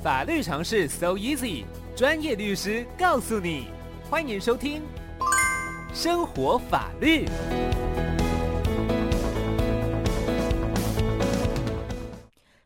法律常识 so easy，专业律师告诉你。欢迎收听生活法律。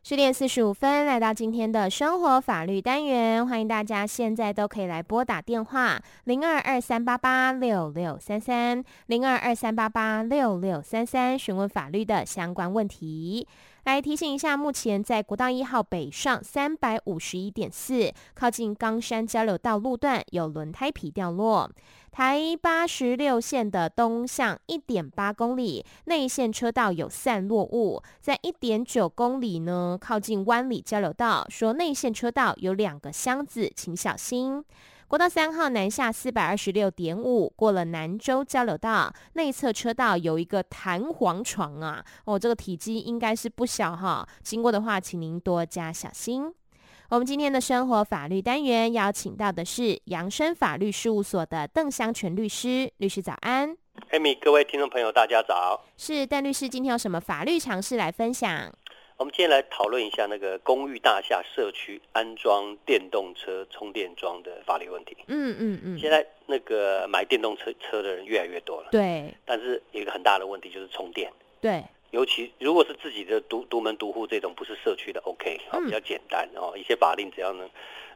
十点四十五分，来到今天的生活法律单元，欢迎大家现在都可以来拨打电话零二二三八八六六三三零二二三八八六六三三，询问法律的相关问题。来提醒一下，目前在国道一号北上三百五十一点四，靠近冈山交流道路段有轮胎皮掉落。台八十六线的东向一点八公里内线车道有散落物，在一点九公里呢，靠近湾里交流道，说内线车道有两个箱子，请小心。国道三号南下四百二十六点五，过了南州交流道，内侧车道有一个弹簧床啊，哦，这个体积应该是不小哈，经过的话，请您多加小心。我们今天的生活法律单元邀请到的是扬生法律事务所的邓湘全律师，律师早安。艾米，各位听众朋友，大家早。是邓律师，今天有什么法律常识来分享？我们今天来讨论一下那个公寓大厦社区安装电动车充电桩的法律问题。嗯嗯嗯。现在那个买电动车车的人越来越多了。对。但是有一个很大的问题就是充电。对。尤其如果是自己的独独门独户这种，不是社区的，OK，好，比较简单哦。一些法令只要能，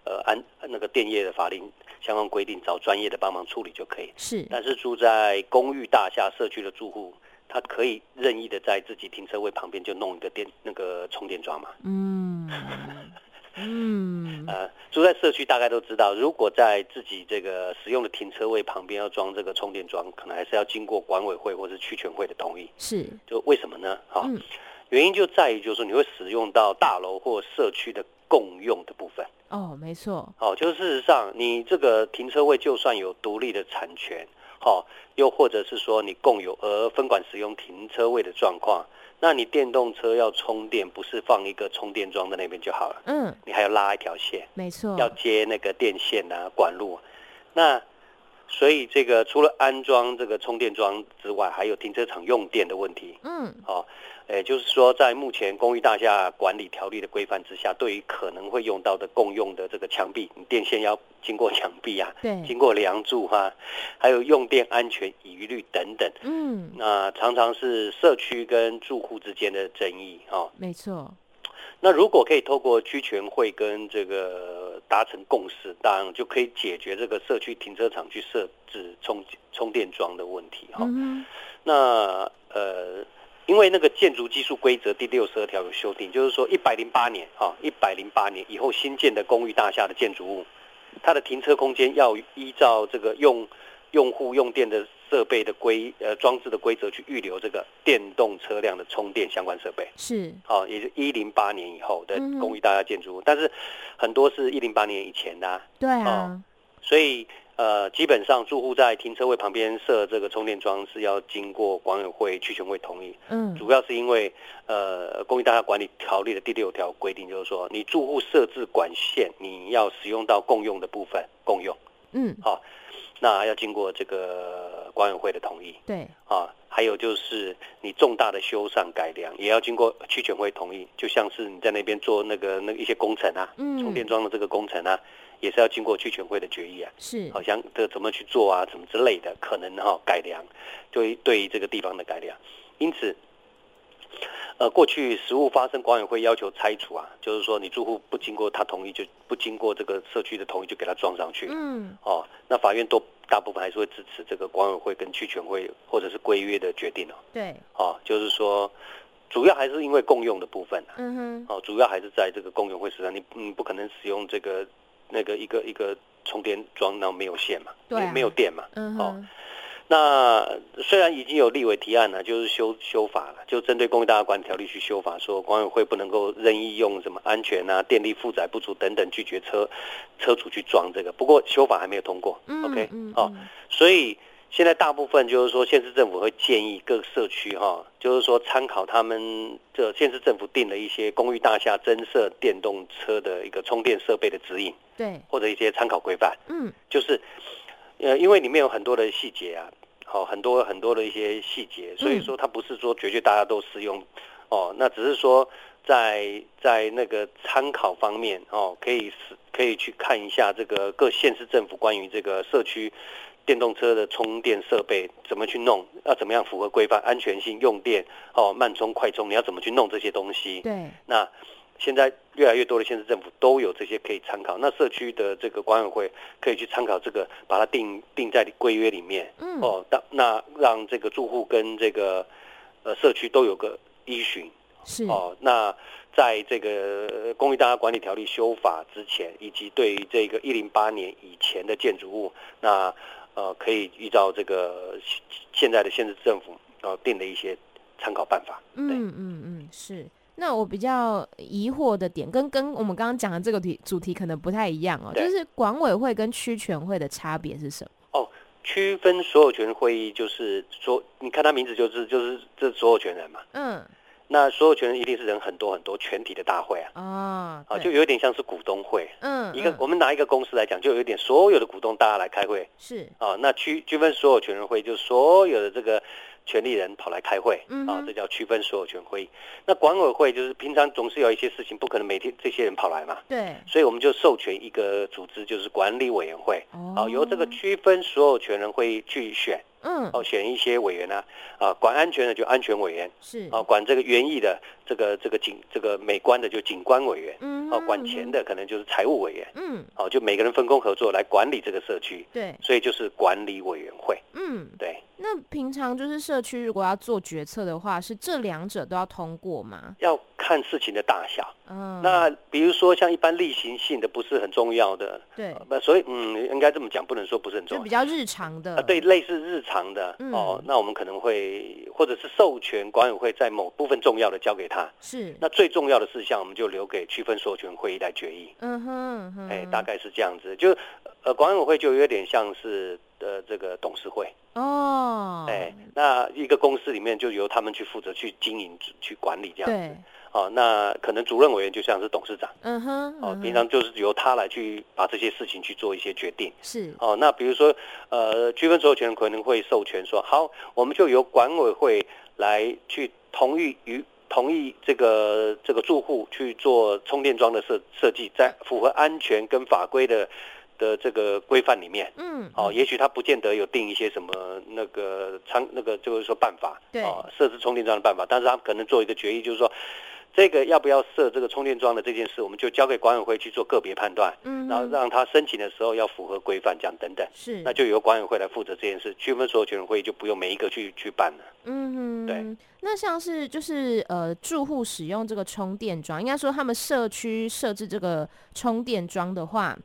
呃，按那个电业的法令相关规定，找专业的帮忙处理就可以。是。但是住在公寓大厦社区的住户。他可以任意的在自己停车位旁边就弄一个电那个充电桩嘛？嗯 嗯，呃，住在社区大概都知道，如果在自己这个使用的停车位旁边要装这个充电桩，可能还是要经过管委会或是区全会的同意。是，就为什么呢？哈、嗯，原因就在于就是说你会使用到大楼或社区的共用的部分。哦，没错。哦，就是事实上你这个停车位就算有独立的产权。好，又或者是说你共有而分管使用停车位的状况，那你电动车要充电，不是放一个充电桩在那边就好了？嗯，你还要拉一条线，没错，要接那个电线啊、管路。那所以这个除了安装这个充电桩之外，还有停车场用电的问题。嗯，好。也就是说，在目前公寓大厦管理条例的规范之下，对于可能会用到的共用的这个墙壁，你电线要经过墙壁啊，对，经过梁柱哈、啊，还有用电安全疑虑等等，嗯，那常常是社区跟住户之间的争议哦，没错。那如果可以透过区权会跟这个达成共识，当然就可以解决这个社区停车场去设置充充电桩的问题哈、哦嗯。那呃。因为那个建筑技术规则第六十二条有修订，就是说一百零八年啊，一百零八年以后新建的公寓大厦的建筑物，它的停车空间要依照这个用用户用电的设备的规呃装置的规则去预留这个电动车辆的充电相关设备。是，哦，也是一零八年以后的公寓大厦建筑物，但是很多是一零八年以前的。对啊，所以。呃，基本上住户在停车位旁边设这个充电桩是要经过管委会、区权会同意。嗯，主要是因为呃，公寓大厦管理条例的第六条规定，就是说你住户设置管线，你要使用到共用的部分，共用。嗯，好、哦，那要经过这个管委会的同意。对，啊、哦，还有就是你重大的修缮改良也要经过区权会同意，就像是你在那边做那个那个、一些工程啊，嗯，充电桩的这个工程啊。也是要经过区权会的决议啊，是，好像这怎么去做啊，怎么之类的，可能哈改良，对对于这个地方的改良，因此，呃，过去实物发生管委会要求拆除啊，就是说你住户不经过他同意，就不经过这个社区的同意就给他装上去，嗯，哦，那法院都大部分还是会支持这个管委会跟区权会或者是规约的决定哦，对，哦，就是说主要还是因为共用的部分啊，嗯哼，哦，主要还是在这个共用会上，你嗯不可能使用这个。那个一个一个充电桩，然后没有线嘛，对、啊，没有电嘛，嗯，哦，那虽然已经有立委提案了，就是修修法了，就针对公寓大厦管理条例去修法，说管委会不能够任意用什么安全啊、电力负载不足等等拒绝车车主去装这个，不过修法还没有通过、嗯、，OK，嗯，哦，所以。现在大部分就是说，县市政府会建议各社区哈，就是说参考他们这县市政府定了一些公寓大厦增设电动车的一个充电设备的指引，对，或者一些参考规范，嗯，就是，呃，因为里面有很多的细节啊，好，很多很多的一些细节，所以说它不是说绝对大家都适用，哦，那只是说在在那个参考方面哦，可以是可以去看一下这个各县市政府关于这个社区电动车的充电设备怎么去弄，要怎么样符合规范、安全性、用电哦、慢充、快充，你要怎么去弄这些东西？对，那。现在越来越多的县市政府都有这些可以参考，那社区的这个管委会可以去参考这个，把它定定在规约里面。嗯，哦，当那让这个住户跟这个呃社区都有个依循。是哦，那在这个公寓大厦管理条例修法之前，以及对于这个一零八年以前的建筑物，那呃可以依照这个现在的县市政府呃定的一些参考办法。嗯嗯嗯，是。那我比较疑惑的点，跟跟我们刚刚讲的这个题主题可能不太一样哦，就是管委会跟区全会的差别是什么？哦，区分所有权会议就是说，你看他名字就是就是这所有权人嘛。嗯。那所有权人一定是人很多很多全体的大会啊。啊。啊，就有点像是股东会。嗯。一个我们拿一个公司来讲，就有点所有的股东大家来开会。是。啊，那区区分所有权人会就是所有的这个。权利人跑来开会，啊，这叫区分所有权会议。那管委会就是平常总是有一些事情，不可能每天这些人跑来嘛。对。所以我们就授权一个组织，就是管理委员会，哦，由这个区分所有权人会议去选。嗯，哦，选一些委员啊，啊，管安全的就安全委员，是啊，管这个园艺的，这个这个景这个美观的就景观委员，嗯，哦，管钱的可能就是财务委员，嗯，哦，就每个人分工合作来管理这个社区，对，所以就是管理委员会，嗯，对。那平常就是社区如果要做决策的话，是这两者都要通过吗？要。看事情的大小，嗯，那比如说像一般例行性的不是很重要的，对，那所以嗯，应该这么讲，不能说不是很重要，就比较日常的，啊，对，类似日常的，嗯、哦，那我们可能会或者是授权管委会在某部分重要的交给他，是，那最重要的事项我们就留给区分授权会议来决议，嗯哼，哼，哎，大概是这样子，就呃管委会就有点像是呃这个董事会哦，哎，那一个公司里面就由他们去负责去经营去管理这样子。对。哦，那可能主任委员就像是董事长，嗯哼，哦，平常就是由他来去把这些事情去做一些决定，是，哦，那比如说，呃，区分所有权可能会授权说，好，我们就由管委会来去同意与同意这个这个住户去做充电桩的设设计，在符合安全跟法规的的这个规范里面，嗯，哦，也许他不见得有定一些什么那个仓那个就是说办法，对，哦，设置充电桩的办法，但是他可能做一个决议，就是说。这个要不要设这个充电桩的这件事，我们就交给管委会去做个别判断，嗯，然后让他申请的时候要符合规范，这样等等，是，那就由管委会来负责这件事，区分所有权人会议就不用每一个去去办了，嗯，对。那像是就是呃住户使用这个充电桩，应该说他们社区设置这个充电桩的话。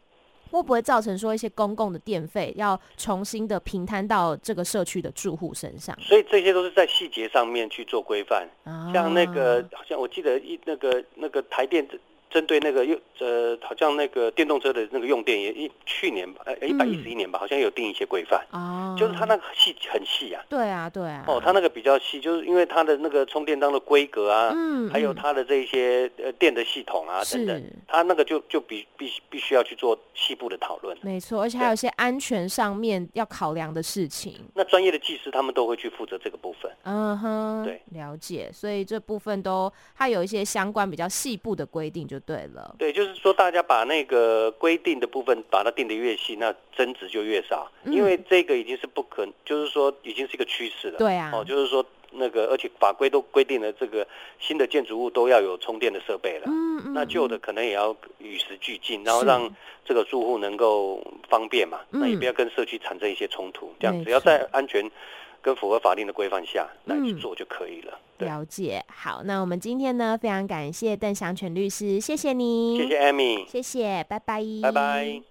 会不会造成说一些公共的电费要重新的平摊到这个社区的住户身上？所以这些都是在细节上面去做规范。啊、像那个，好像我记得一那个那个台电。针对那个用呃，好像那个电动车的那个用电也一去年吧，呃一百一十一年吧，好像有定一些规范哦，就是它那个细很细啊。对啊，对啊。哦，它那个比较细，就是因为它的那个充电桩的规格啊，嗯，还有它的这些呃电的系统啊等等，它那个就就必必必须要去做细部的讨论。没错，而且还有一些安全上面要考量的事情。那专业的技师他们都会去负责这个部分。嗯哼，对，了解。所以这部分都它有一些相关比较细部的规定就。对了，对，就是说大家把那个规定的部分把它定得越细，那增值就越少，嗯，因为这个已经是不可，就是说已经是一个趋势了。对啊，哦，就是说那个，而且法规都规定了，这个新的建筑物都要有充电的设备了。嗯嗯，那旧的可能也要与时俱进，然后让这个住户能够方便嘛，那也不要跟社区产生一些冲突，这样只要在安全。跟符合法定的规范下来去做就可以了。嗯。了解，好，那我们今天呢，非常感谢邓祥全律师，谢谢你，谢谢 Amy，谢谢，拜拜，拜拜。